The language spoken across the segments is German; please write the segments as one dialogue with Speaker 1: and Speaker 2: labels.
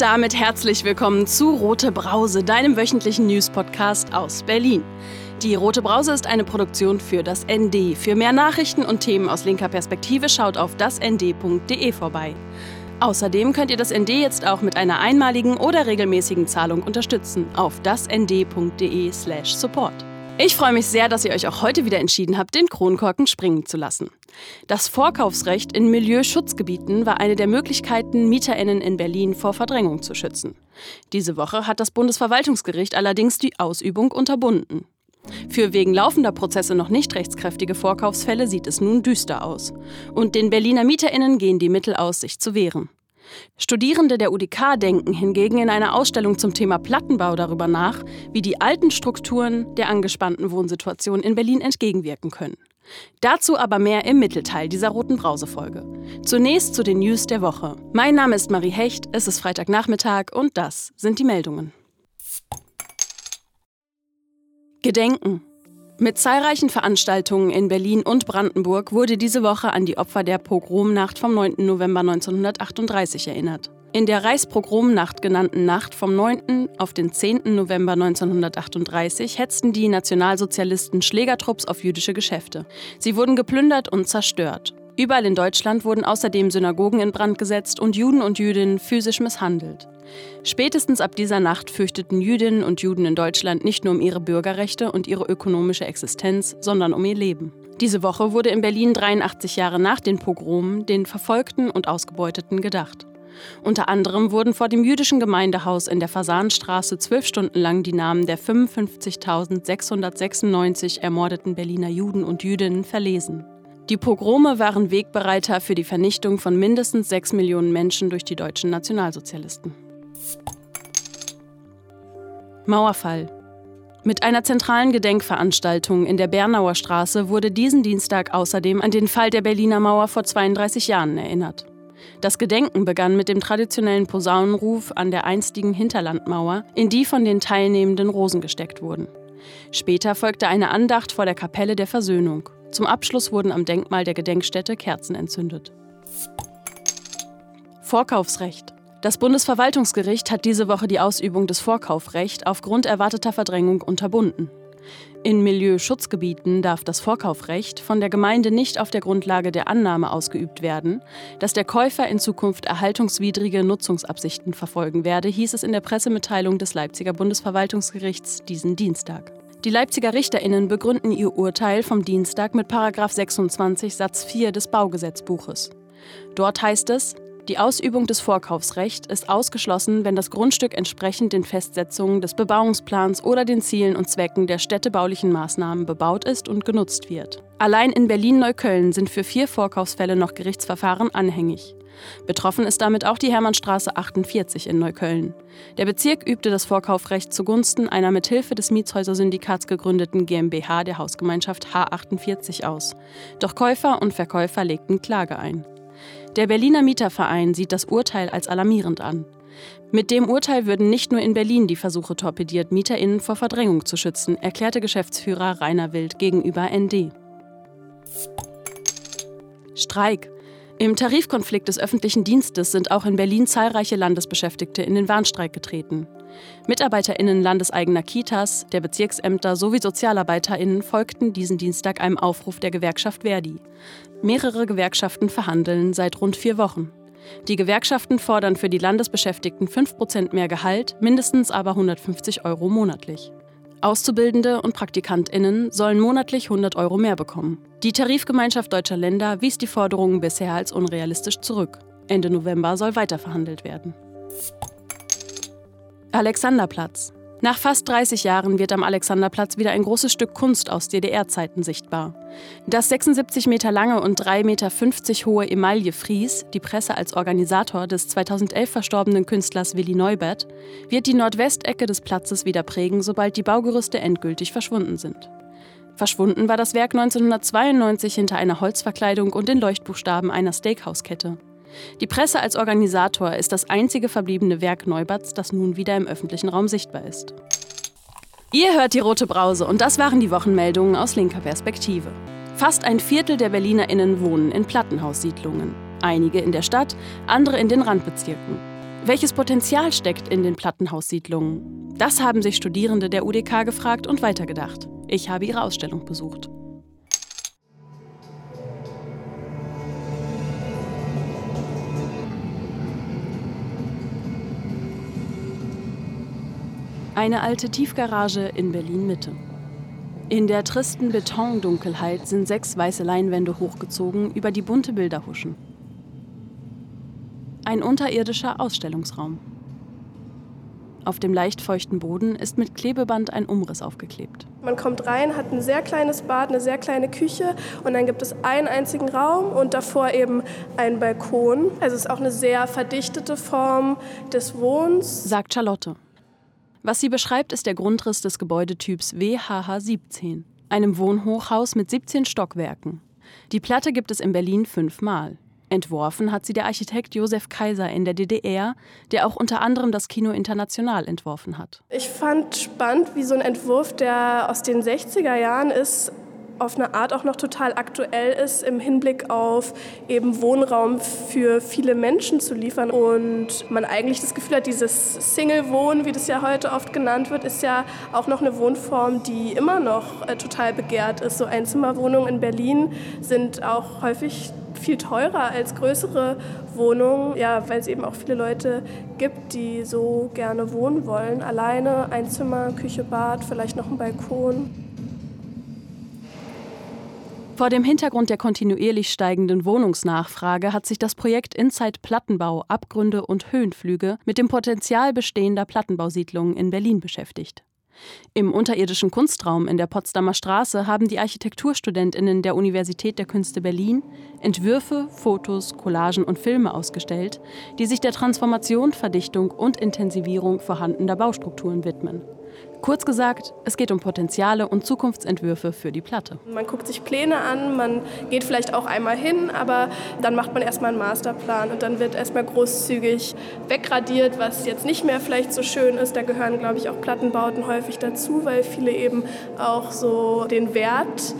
Speaker 1: Und damit herzlich willkommen zu Rote Brause, deinem wöchentlichen News-Podcast aus Berlin. Die Rote Brause ist eine Produktion für das ND. Für mehr Nachrichten und Themen aus linker Perspektive schaut auf dasnd.de vorbei. Außerdem könnt ihr das ND jetzt auch mit einer einmaligen oder regelmäßigen Zahlung unterstützen auf dasnd.de/support. Ich freue mich sehr, dass ihr euch auch heute wieder entschieden habt, den Kronkorken springen zu lassen. Das Vorkaufsrecht in Milieuschutzgebieten war eine der Möglichkeiten, MieterInnen in Berlin vor Verdrängung zu schützen. Diese Woche hat das Bundesverwaltungsgericht allerdings die Ausübung unterbunden. Für wegen laufender Prozesse noch nicht rechtskräftige Vorkaufsfälle sieht es nun düster aus. Und den Berliner MieterInnen gehen die Mittel aus, sich zu wehren. Studierende der UDK denken hingegen in einer Ausstellung zum Thema Plattenbau darüber nach, wie die alten Strukturen der angespannten Wohnsituation in Berlin entgegenwirken können. Dazu aber mehr im Mittelteil dieser roten Brausefolge. Zunächst zu den News der Woche. Mein Name ist Marie Hecht, es ist Freitagnachmittag und das sind die Meldungen. Gedenken. Mit zahlreichen Veranstaltungen in Berlin und Brandenburg wurde diese Woche an die Opfer der Pogromnacht vom 9. November 1938 erinnert. In der Reichspogromnacht genannten Nacht vom 9. auf den 10. November 1938 hetzten die Nationalsozialisten Schlägertrupps auf jüdische Geschäfte. Sie wurden geplündert und zerstört. Überall in Deutschland wurden außerdem Synagogen in Brand gesetzt und Juden und Jüdinnen physisch misshandelt. Spätestens ab dieser Nacht fürchteten Jüdinnen und Juden in Deutschland nicht nur um ihre Bürgerrechte und ihre ökonomische Existenz, sondern um ihr Leben. Diese Woche wurde in Berlin 83 Jahre nach den Pogromen den Verfolgten und Ausgebeuteten gedacht. Unter anderem wurden vor dem jüdischen Gemeindehaus in der Fasanstraße zwölf Stunden lang die Namen der 55.696 ermordeten Berliner Juden und Jüdinnen verlesen. Die Pogrome waren Wegbereiter für die Vernichtung von mindestens sechs Millionen Menschen durch die deutschen Nationalsozialisten. Mauerfall. Mit einer zentralen Gedenkveranstaltung in der Bernauer Straße wurde diesen Dienstag außerdem an den Fall der Berliner Mauer vor 32 Jahren erinnert. Das Gedenken begann mit dem traditionellen Posaunenruf an der einstigen Hinterlandmauer, in die von den Teilnehmenden Rosen gesteckt wurden. Später folgte eine Andacht vor der Kapelle der Versöhnung. Zum Abschluss wurden am Denkmal der Gedenkstätte Kerzen entzündet. Vorkaufsrecht. Das Bundesverwaltungsgericht hat diese Woche die Ausübung des Vorkaufrechts aufgrund erwarteter Verdrängung unterbunden. In Milieuschutzgebieten darf das Vorkaufrecht von der Gemeinde nicht auf der Grundlage der Annahme ausgeübt werden, dass der Käufer in Zukunft erhaltungswidrige Nutzungsabsichten verfolgen werde, hieß es in der Pressemitteilung des Leipziger Bundesverwaltungsgerichts diesen Dienstag. Die Leipziger Richterinnen begründen ihr Urteil vom Dienstag mit 26 Satz 4 des Baugesetzbuches. Dort heißt es, die Ausübung des Vorkaufsrechts ist ausgeschlossen, wenn das Grundstück entsprechend den Festsetzungen des Bebauungsplans oder den Zielen und Zwecken der städtebaulichen Maßnahmen bebaut ist und genutzt wird. Allein in Berlin-Neukölln sind für vier Vorkaufsfälle noch Gerichtsverfahren anhängig. Betroffen ist damit auch die Hermannstraße 48 in Neukölln. Der Bezirk übte das Vorkaufrecht zugunsten einer mit Hilfe des Mietshäuser-Syndikats gegründeten GmbH der Hausgemeinschaft H48 aus. Doch Käufer und Verkäufer legten Klage ein. Der Berliner Mieterverein sieht das Urteil als alarmierend an. Mit dem Urteil würden nicht nur in Berlin die Versuche torpediert, MieterInnen vor Verdrängung zu schützen, erklärte Geschäftsführer Rainer Wild gegenüber ND. Streik. Im Tarifkonflikt des öffentlichen Dienstes sind auch in Berlin zahlreiche Landesbeschäftigte in den Warnstreik getreten. MitarbeiterInnen landeseigener Kitas, der Bezirksämter sowie SozialarbeiterInnen folgten diesen Dienstag einem Aufruf der Gewerkschaft Verdi. Mehrere Gewerkschaften verhandeln seit rund vier Wochen. Die Gewerkschaften fordern für die Landesbeschäftigten 5% mehr Gehalt, mindestens aber 150 Euro monatlich. Auszubildende und PraktikantInnen sollen monatlich 100 Euro mehr bekommen. Die Tarifgemeinschaft deutscher Länder wies die Forderungen bisher als unrealistisch zurück. Ende November soll weiterverhandelt werden. Alexanderplatz. Nach fast 30 Jahren wird am Alexanderplatz wieder ein großes Stück Kunst aus DDR-Zeiten sichtbar. Das 76 Meter lange und 3,50 Meter hohe Emaille-Fries, die Presse als Organisator des 2011 verstorbenen Künstlers Willi Neubert, wird die Nordwestecke des Platzes wieder prägen, sobald die Baugerüste endgültig verschwunden sind. Verschwunden war das Werk 1992 hinter einer Holzverkleidung und den Leuchtbuchstaben einer Steakhouse-Kette. Die Presse als Organisator ist das einzige verbliebene Werk Neuberts, das nun wieder im öffentlichen Raum sichtbar ist. Ihr hört die Rote Brause und das waren die Wochenmeldungen aus linker Perspektive. Fast ein Viertel der BerlinerInnen wohnen in Plattenhaussiedlungen. Einige in der Stadt, andere in den Randbezirken. Welches Potenzial steckt in den Plattenhaussiedlungen? Das haben sich Studierende der UDK gefragt und weitergedacht. Ich habe ihre Ausstellung besucht. Eine alte Tiefgarage in Berlin Mitte. In der tristen Betondunkelheit sind sechs weiße Leinwände hochgezogen, über die bunte Bilder huschen. Ein unterirdischer Ausstellungsraum. Auf dem leicht feuchten Boden ist mit Klebeband ein Umriss aufgeklebt.
Speaker 2: Man kommt rein, hat ein sehr kleines Bad, eine sehr kleine Küche und dann gibt es einen einzigen Raum und davor eben einen Balkon. Also es ist auch eine sehr verdichtete Form des Wohns.
Speaker 1: Sagt Charlotte. Was sie beschreibt, ist der Grundriss des Gebäudetyps WHH 17, einem Wohnhochhaus mit 17 Stockwerken. Die Platte gibt es in Berlin fünfmal. Entworfen hat sie der Architekt Josef Kaiser in der DDR, der auch unter anderem das Kino International entworfen hat.
Speaker 2: Ich fand spannend, wie so ein Entwurf, der aus den 60er Jahren ist, auf eine Art auch noch total aktuell ist im Hinblick auf eben Wohnraum für viele Menschen zu liefern und man eigentlich das Gefühl hat, dieses Single-Wohnen, wie das ja heute oft genannt wird, ist ja auch noch eine Wohnform, die immer noch äh, total begehrt ist. So Einzimmerwohnungen in Berlin sind auch häufig viel teurer als größere Wohnungen, ja, weil es eben auch viele Leute gibt, die so gerne wohnen wollen. Alleine, Einzimmer, Küche, Bad, vielleicht noch ein Balkon.
Speaker 1: Vor dem Hintergrund der kontinuierlich steigenden Wohnungsnachfrage hat sich das Projekt Inside Plattenbau Abgründe und Höhenflüge mit dem Potenzial bestehender Plattenbausiedlungen in Berlin beschäftigt. Im unterirdischen Kunstraum in der Potsdamer Straße haben die Architekturstudentinnen der Universität der Künste Berlin Entwürfe, Fotos, Collagen und Filme ausgestellt, die sich der Transformation, Verdichtung und Intensivierung vorhandener Baustrukturen widmen. Kurz gesagt, es geht um Potenziale und Zukunftsentwürfe für die Platte.
Speaker 2: Man guckt sich Pläne an, man geht vielleicht auch einmal hin, aber dann macht man erstmal einen Masterplan und dann wird erstmal großzügig wegradiert, was jetzt nicht mehr vielleicht so schön ist. Da gehören, glaube ich, auch Plattenbauten häufig dazu, weil viele eben auch so den Wert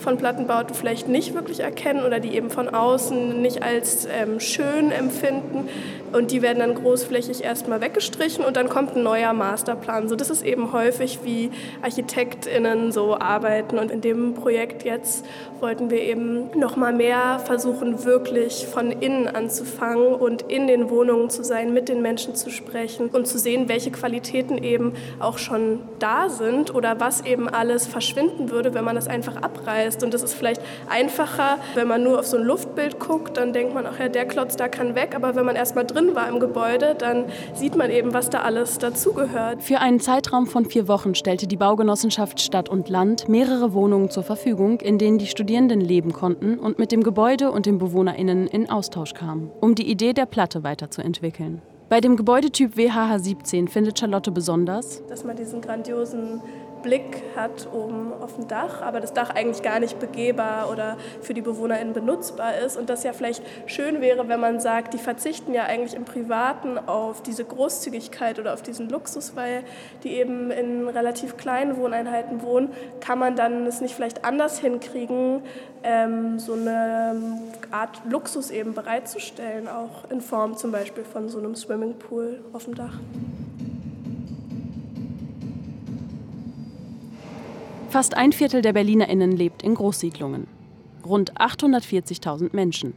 Speaker 2: von Plattenbauten vielleicht nicht wirklich erkennen oder die eben von außen nicht als ähm, schön empfinden. Und die werden dann großflächig erstmal weggestrichen und dann kommt ein neuer Masterplan. So, das ist eben häufig, wie ArchitektInnen so arbeiten. Und in dem Projekt jetzt wollten wir eben noch mal mehr versuchen, wirklich von innen anzufangen und in den Wohnungen zu sein, mit den Menschen zu sprechen und zu sehen, welche Qualitäten eben auch schon da sind oder was eben alles verschwinden würde, wenn man das einfach abreißt. Und das ist vielleicht einfacher, wenn man nur auf so ein Luftbild guckt, dann denkt man, ach ja, der Klotz da kann weg. Aber wenn man erstmal drin war im Gebäude, dann sieht man eben, was da alles dazugehört.
Speaker 1: Für einen Zeitraum von vier Wochen stellte die Baugenossenschaft Stadt und Land mehrere Wohnungen zur Verfügung, in denen die Studierenden leben konnten und mit dem Gebäude und den BewohnerInnen in Austausch kamen, um die Idee der Platte weiterzuentwickeln. Bei dem Gebäudetyp WHH 17 findet Charlotte besonders,
Speaker 2: dass man diesen grandiosen Blick hat oben auf dem Dach, aber das Dach eigentlich gar nicht begehbar oder für die BewohnerInnen benutzbar ist. Und das ja vielleicht schön wäre, wenn man sagt, die verzichten ja eigentlich im Privaten auf diese Großzügigkeit oder auf diesen Luxus, weil die eben in relativ kleinen Wohneinheiten wohnen, kann man dann es nicht vielleicht anders hinkriegen, ähm, so eine Art Luxus eben bereitzustellen, auch in Form zum Beispiel von so einem Swimmingpool auf dem Dach.
Speaker 1: Fast ein Viertel der BerlinerInnen lebt in Großsiedlungen. Rund 840.000 Menschen.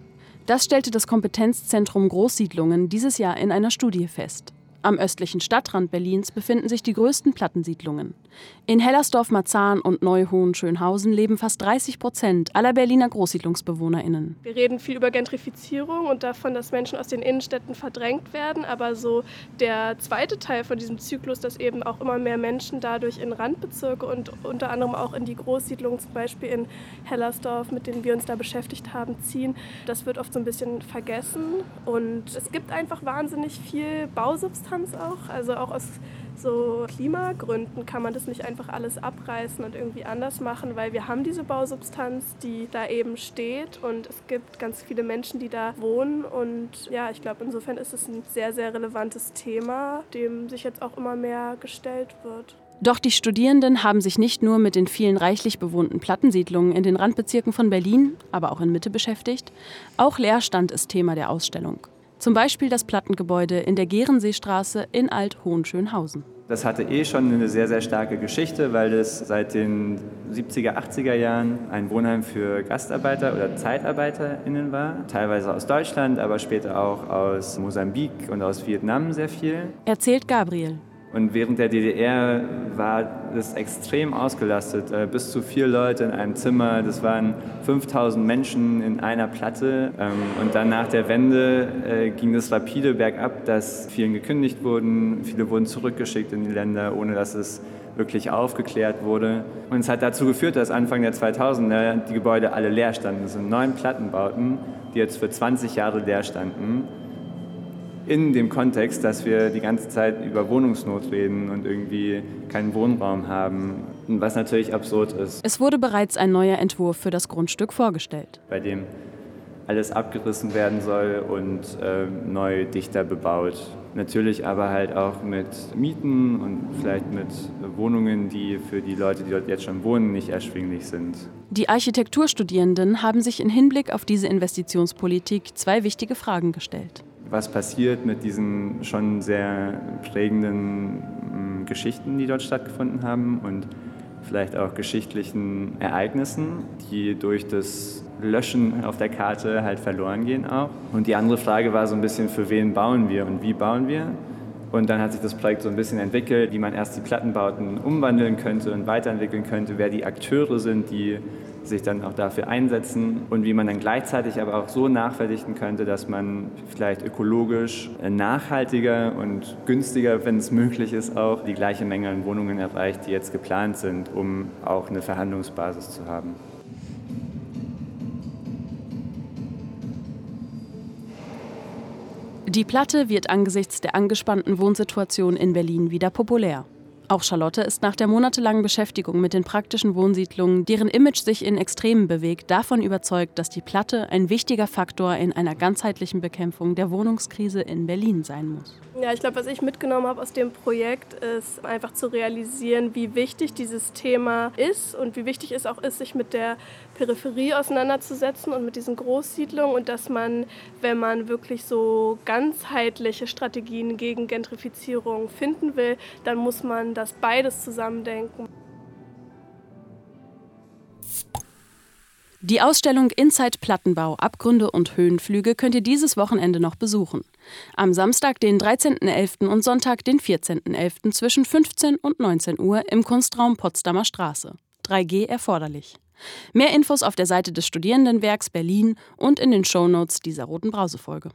Speaker 1: Das stellte das Kompetenzzentrum Großsiedlungen dieses Jahr in einer Studie fest. Am östlichen Stadtrand Berlins befinden sich die größten Plattensiedlungen. In Hellersdorf-Marzahn und Neuhohen-Schönhausen leben fast 30 Prozent aller Berliner GroßsiedlungsbewohnerInnen.
Speaker 2: Wir reden viel über Gentrifizierung und davon, dass Menschen aus den Innenstädten verdrängt werden. Aber so der zweite Teil von diesem Zyklus, dass eben auch immer mehr Menschen dadurch in Randbezirke und unter anderem auch in die Großsiedlungen, zum Beispiel in Hellersdorf, mit denen wir uns da beschäftigt haben, ziehen, das wird oft so ein bisschen vergessen. Und es gibt einfach wahnsinnig viel Bausubstanz auch. Also auch aus so Klimagründen kann man das nicht einfach alles abreißen und irgendwie anders machen, weil wir haben diese Bausubstanz, die da eben steht und es gibt ganz viele Menschen, die da wohnen und ja, ich glaube, insofern ist es ein sehr, sehr relevantes Thema, dem sich jetzt auch immer mehr gestellt wird.
Speaker 1: Doch die Studierenden haben sich nicht nur mit den vielen reichlich bewohnten Plattensiedlungen in den Randbezirken von Berlin, aber auch in Mitte beschäftigt. Auch Leerstand ist Thema der Ausstellung. Zum Beispiel das Plattengebäude in der Gehrenseestraße in Alt-Hohenschönhausen.
Speaker 3: Das hatte eh schon eine sehr, sehr starke Geschichte, weil es seit den 70er, 80er Jahren ein Wohnheim für Gastarbeiter oder ZeitarbeiterInnen war. Teilweise aus Deutschland, aber später auch aus Mosambik und aus Vietnam sehr viel.
Speaker 1: Erzählt Gabriel.
Speaker 3: Und während der DDR war es extrem ausgelastet. Äh, bis zu vier Leute in einem Zimmer. Das waren 5000 Menschen in einer Platte. Ähm, und dann nach der Wende äh, ging es rapide bergab, dass vielen gekündigt wurden. Viele wurden zurückgeschickt in die Länder, ohne dass es wirklich aufgeklärt wurde. Und es hat dazu geführt, dass Anfang der 2000er die Gebäude alle leer standen. Das sind neun Plattenbauten, die jetzt für 20 Jahre leer standen in dem Kontext, dass wir die ganze Zeit über Wohnungsnot reden und irgendwie keinen Wohnraum haben, was natürlich absurd ist.
Speaker 1: Es wurde bereits ein neuer Entwurf für das Grundstück vorgestellt.
Speaker 3: Bei dem alles abgerissen werden soll und äh, neu dichter bebaut. Natürlich aber halt auch mit Mieten und vielleicht mit Wohnungen, die für die Leute, die dort jetzt schon wohnen, nicht erschwinglich sind.
Speaker 1: Die Architekturstudierenden haben sich in Hinblick auf diese Investitionspolitik zwei wichtige Fragen gestellt
Speaker 3: was passiert mit diesen schon sehr prägenden hm, Geschichten, die dort stattgefunden haben und vielleicht auch geschichtlichen Ereignissen, die durch das Löschen auf der Karte halt verloren gehen auch. Und die andere Frage war so ein bisschen, für wen bauen wir und wie bauen wir? Und dann hat sich das Projekt so ein bisschen entwickelt, wie man erst die Plattenbauten umwandeln könnte und weiterentwickeln könnte, wer die Akteure sind, die sich dann auch dafür einsetzen und wie man dann gleichzeitig aber auch so nachverdichten könnte, dass man vielleicht ökologisch nachhaltiger und günstiger, wenn es möglich ist, auch die gleiche Menge an Wohnungen erreicht, die jetzt geplant sind, um auch eine Verhandlungsbasis zu haben.
Speaker 1: Die Platte wird angesichts der angespannten Wohnsituation in Berlin wieder populär. Auch Charlotte ist nach der monatelangen Beschäftigung mit den praktischen Wohnsiedlungen, deren Image sich in Extremen bewegt, davon überzeugt, dass die Platte ein wichtiger Faktor in einer ganzheitlichen Bekämpfung der Wohnungskrise in Berlin sein muss.
Speaker 2: Ja, ich glaube, was ich mitgenommen habe aus dem Projekt, ist einfach zu realisieren, wie wichtig dieses Thema ist und wie wichtig es auch ist, sich mit der Peripherie auseinanderzusetzen und mit diesen Großsiedlungen und dass man, wenn man wirklich so ganzheitliche Strategien gegen Gentrifizierung finden will, dann muss man das beides zusammendenken.
Speaker 1: Die Ausstellung Inside Plattenbau, Abgründe und Höhenflüge könnt ihr dieses Wochenende noch besuchen. Am Samstag, den 13.11. und Sonntag, den 14.11. zwischen 15 und 19 Uhr im Kunstraum Potsdamer Straße. 3G erforderlich. Mehr Infos auf der Seite des Studierendenwerks Berlin und in den Shownotes dieser Roten Brause-Folge.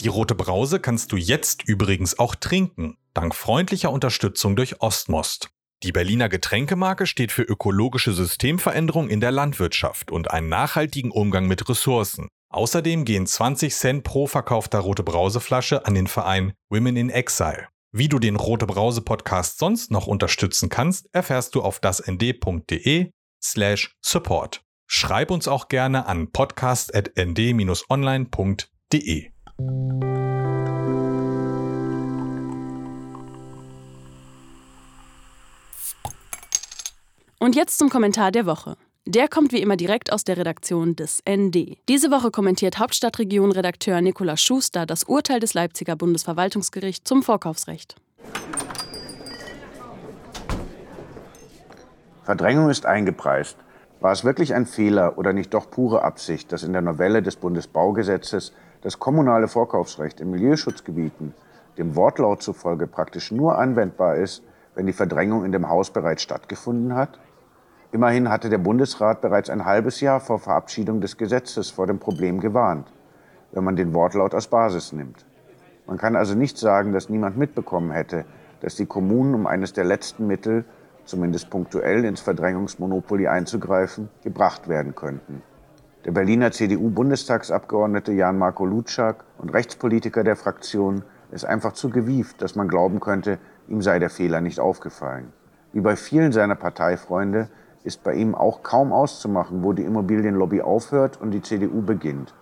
Speaker 4: Die rote Brause kannst du jetzt übrigens auch trinken, dank freundlicher Unterstützung durch Ostmost. Die Berliner Getränkemarke steht für ökologische Systemveränderung in der Landwirtschaft und einen nachhaltigen Umgang mit Ressourcen. Außerdem gehen 20 Cent pro verkaufter rote Brauseflasche an den Verein Women in Exile. Wie du den Rote Brause Podcast sonst noch unterstützen kannst, erfährst du auf dasnd.de slash support. Schreib uns auch gerne an podcast.nd-online.de.
Speaker 1: Und jetzt zum Kommentar der Woche. Der kommt wie immer direkt aus der Redaktion des ND. Diese Woche kommentiert Hauptstadtregion-Redakteur Nikolaus Schuster das Urteil des Leipziger Bundesverwaltungsgerichts zum Vorkaufsrecht.
Speaker 5: Verdrängung ist eingepreist. War es wirklich ein Fehler oder nicht doch pure Absicht, dass in der Novelle des Bundesbaugesetzes das kommunale Vorkaufsrecht in Milieuschutzgebieten dem Wortlaut zufolge praktisch nur anwendbar ist, wenn die Verdrängung in dem Haus bereits stattgefunden hat? Immerhin hatte der Bundesrat bereits ein halbes Jahr vor Verabschiedung des Gesetzes vor dem Problem gewarnt, wenn man den Wortlaut als Basis nimmt. Man kann also nicht sagen, dass niemand mitbekommen hätte, dass die Kommunen, um eines der letzten Mittel, zumindest punktuell ins Verdrängungsmonopoly einzugreifen, gebracht werden könnten. Der Berliner CDU-Bundestagsabgeordnete Jan-Marco Lutschak und Rechtspolitiker der Fraktion ist einfach zu gewieft, dass man glauben könnte, ihm sei der Fehler nicht aufgefallen. Wie bei vielen seiner Parteifreunde ist bei ihm auch kaum auszumachen, wo die Immobilienlobby aufhört und die CDU beginnt.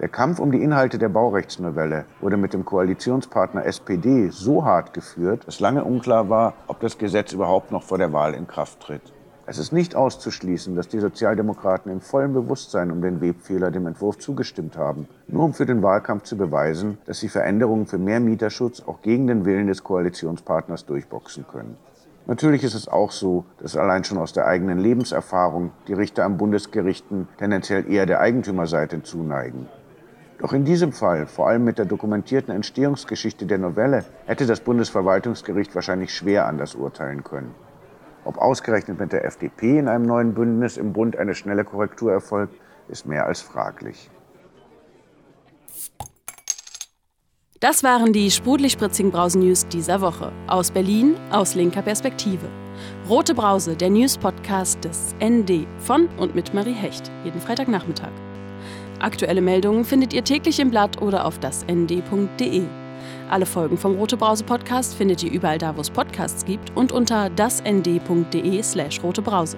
Speaker 5: Der Kampf um die Inhalte der Baurechtsnovelle wurde mit dem Koalitionspartner SPD so hart geführt, dass lange unklar war, ob das Gesetz überhaupt noch vor der Wahl in Kraft tritt. Es ist nicht auszuschließen, dass die Sozialdemokraten im vollen Bewusstsein um den Webfehler dem Entwurf zugestimmt haben, nur um für den Wahlkampf zu beweisen, dass sie Veränderungen für mehr Mieterschutz auch gegen den Willen des Koalitionspartners durchboxen können. Natürlich ist es auch so, dass allein schon aus der eigenen Lebenserfahrung die Richter am Bundesgerichten tendenziell eher der Eigentümerseite zuneigen. Doch in diesem Fall, vor allem mit der dokumentierten Entstehungsgeschichte der Novelle, hätte das Bundesverwaltungsgericht wahrscheinlich schwer anders urteilen können. Ob ausgerechnet mit der FDP in einem neuen Bündnis im Bund eine schnelle Korrektur erfolgt, ist mehr als fraglich.
Speaker 1: Das waren die sprudelig-spritzigen Brausen-News dieser Woche. Aus Berlin, aus linker Perspektive. Rote Brause, der News-Podcast des ND von und mit Marie Hecht, jeden Freitagnachmittag. Aktuelle Meldungen findet ihr täglich im Blatt oder auf dasnd.de. Alle Folgen vom Rote Brause Podcast findet ihr überall da, wo es Podcasts gibt und unter dasnd.de/slash rotebrause.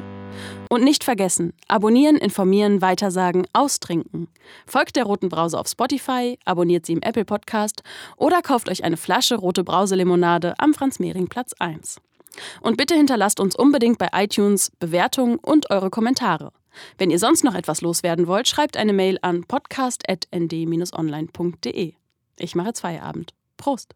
Speaker 1: Und nicht vergessen, abonnieren, informieren, weitersagen, austrinken. Folgt der Roten Brause auf Spotify, abonniert sie im Apple Podcast oder kauft euch eine Flasche Rote Brause Limonade am Franz-Mehring-Platz 1. Und bitte hinterlasst uns unbedingt bei iTunes Bewertungen und eure Kommentare. Wenn ihr sonst noch etwas loswerden wollt, schreibt eine Mail an podcast.nd-online.de. Ich mache Feierabend. Prost!